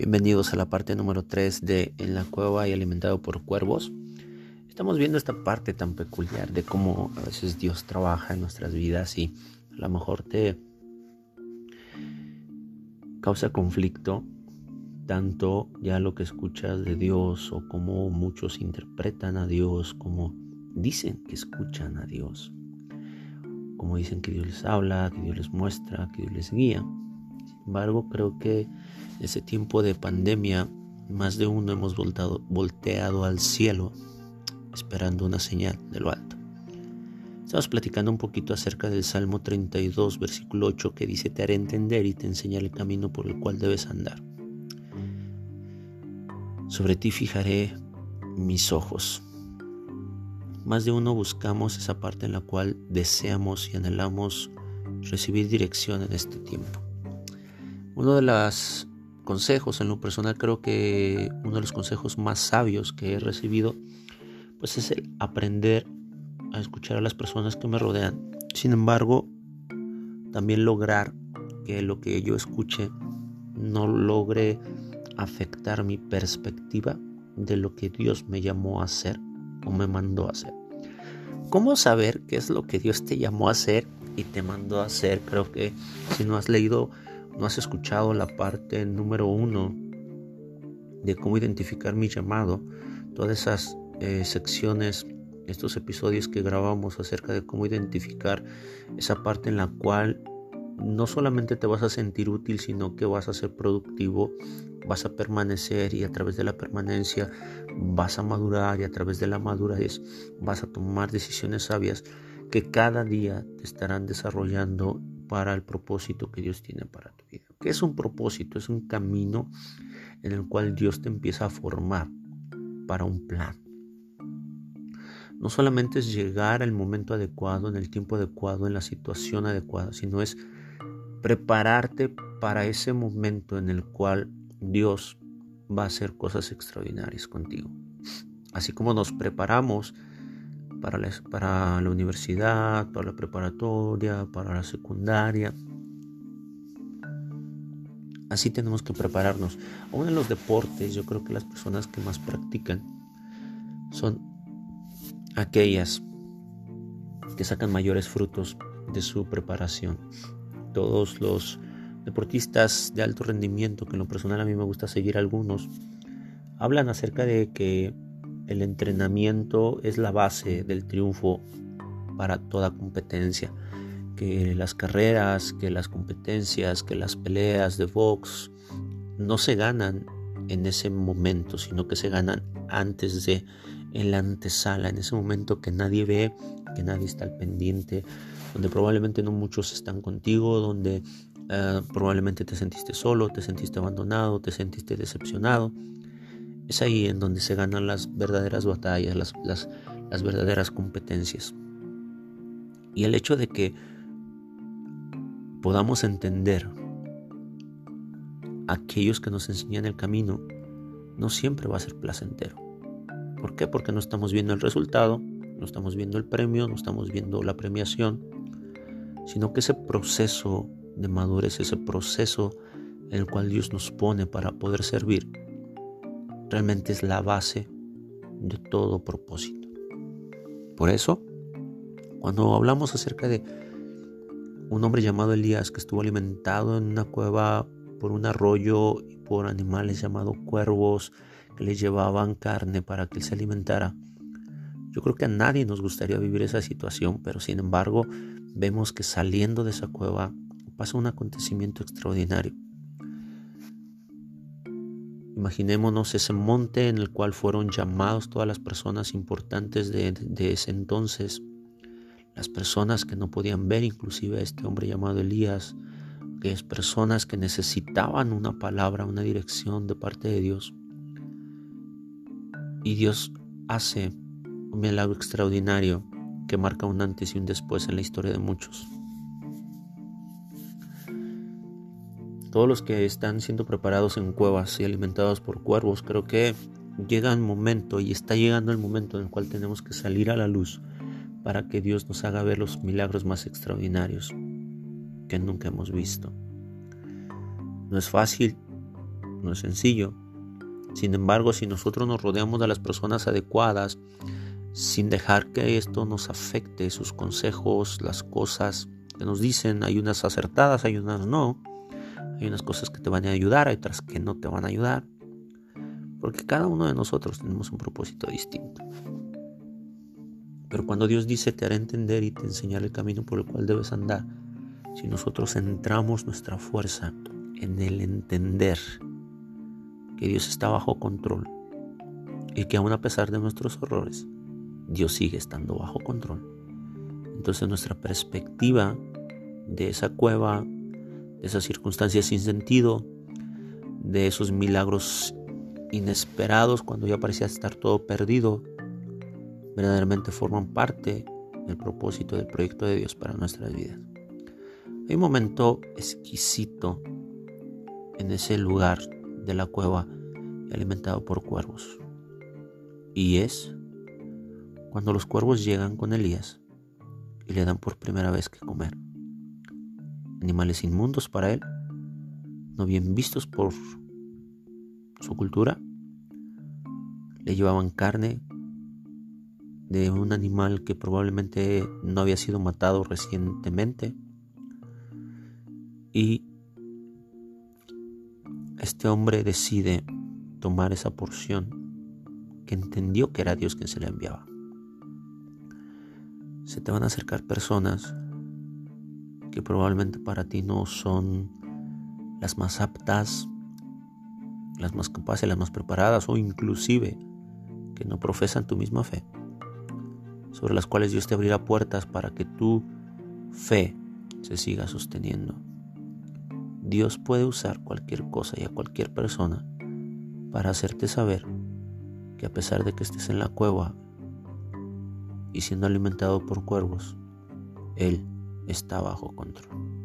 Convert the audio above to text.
Bienvenidos a la parte número 3 de En la cueva y alimentado por cuervos. Estamos viendo esta parte tan peculiar de cómo a veces Dios trabaja en nuestras vidas y a lo mejor te causa conflicto tanto ya lo que escuchas de Dios o cómo muchos interpretan a Dios, como dicen que escuchan a Dios, como dicen que Dios les habla, que Dios les muestra, que Dios les guía. Embargo, creo que en ese tiempo de pandemia, más de uno hemos volteado al cielo esperando una señal de lo alto. Estamos platicando un poquito acerca del Salmo 32, versículo 8, que dice, te haré entender y te enseñaré el camino por el cual debes andar. Sobre ti fijaré mis ojos. Más de uno buscamos esa parte en la cual deseamos y anhelamos recibir dirección en este tiempo. Uno de los consejos en lo personal creo que uno de los consejos más sabios que he recibido pues es el aprender a escuchar a las personas que me rodean. Sin embargo, también lograr que lo que yo escuche no logre afectar mi perspectiva de lo que Dios me llamó a hacer o me mandó a hacer. ¿Cómo saber qué es lo que Dios te llamó a hacer y te mandó a hacer? Creo que si no has leído no has escuchado la parte número uno de cómo identificar mi llamado, todas esas eh, secciones, estos episodios que grabamos acerca de cómo identificar esa parte en la cual no solamente te vas a sentir útil, sino que vas a ser productivo, vas a permanecer y a través de la permanencia vas a madurar y a través de la madurez vas a tomar decisiones sabias que cada día te estarán desarrollando para el propósito que Dios tiene para tu vida. ¿Qué es un propósito? Es un camino en el cual Dios te empieza a formar para un plan. No solamente es llegar al momento adecuado, en el tiempo adecuado, en la situación adecuada, sino es prepararte para ese momento en el cual Dios va a hacer cosas extraordinarias contigo. Así como nos preparamos para la, universidad, para la preparatoria, para la secundaria. Así tenemos que prepararnos. Aún en los deportes, yo creo que las personas que más practican son aquellas que sacan mayores frutos de su preparación. Todos los deportistas de alto rendimiento, que en lo personal a mí me gusta seguir algunos, hablan acerca de que el entrenamiento es la base del triunfo para toda competencia. Que las carreras, que las competencias, que las peleas de box no se ganan en ese momento, sino que se ganan antes de, en la antesala, en ese momento que nadie ve, que nadie está al pendiente, donde probablemente no muchos están contigo, donde eh, probablemente te sentiste solo, te sentiste abandonado, te sentiste decepcionado es ahí en donde se ganan las verdaderas batallas, las, verdaderas competencias. Y el hecho de que podamos entender aquellos que nos enseñan el camino no siempre va a ser placentero. ¿Por qué? Porque no estamos viendo el resultado, no estamos viendo el premio, no estamos viendo la premiación, sino que ese proceso de madurez, ese proceso en el cual Dios nos pone para poder servir, realmente es la base de todo propósito. Por eso, cuando hablamos acerca de un hombre llamado Elías que estuvo alimentado en una cueva por un arroyo y por animales llamados cuervos que le llevaban carne para que él se alimentara, yo creo que a nadie nos gustaría vivir esa situación, pero sin embargo vemos que saliendo de esa cueva pasa un acontecimiento extraordinario. Imaginémonos ese monte en el cual fueron llamados todas las personas importantes de, ese entonces, las personas que no podían ver, inclusive a este hombre llamado Elías, aquellas personas que necesitaban una palabra, una dirección de parte de Dios. Y Dios hace un milagro extraordinario que marca un antes y un después en la historia de muchos. Todos los que están siendo preparados en cuevas y alimentados por cuervos, creo que llega el momento y está llegando el momento en el cual tenemos que salir a la luz para que Dios nos haga ver los milagros más extraordinarios que nunca hemos visto. No es fácil no es sencillo. Sin embargo, si nosotros nos rodeamos de las personas adecuadas, sin dejar que esto nos afecte, sus consejos, las cosas que nos dicen, hay unas acertadas, hay unas no, hay unas cosas que te van a ayudar, hay otras que no te van a ayudar, porque cada uno de nosotros tenemos un propósito distinto. Pero cuando Dios dice te hará entender y te enseñaré el camino por el cual debes andar, si nosotros centramos nuestra fuerza en el entender que Dios está bajo control y que aún a pesar de nuestros errores, Dios sigue estando bajo control. Entonces nuestra perspectiva de esa cueva, de esas circunstancias sin sentido, de esos milagros inesperados cuando ya parecía estar todo perdido, verdaderamente forman parte del propósito del proyecto de Dios para nuestras vidas. Hay un momento exquisito en ese lugar de la cueva alimentado por cuervos. Y es cuando los cuervos llegan con Elías y le dan por primera vez que comer. Animales inmundos para él, no bien vistos por su cultura, le llevaban carne de un animal que probablemente no había sido matado recientemente y este hombre decide tomar esa porción que entendió que era Dios quien se le enviaba. Se te van a acercar personas que probablemente para ti no son las más aptas, las más capaces, las más preparadas o inclusive que no profesan tu misma fe sobre las cuales Dios te abrirá puertas para que tu fe se siga sosteniendo. Dios puede usar cualquier cosa y a cualquier persona para hacerte saber que a pesar de que estés en la cueva y siendo alimentado por cuervos, Él está bajo control.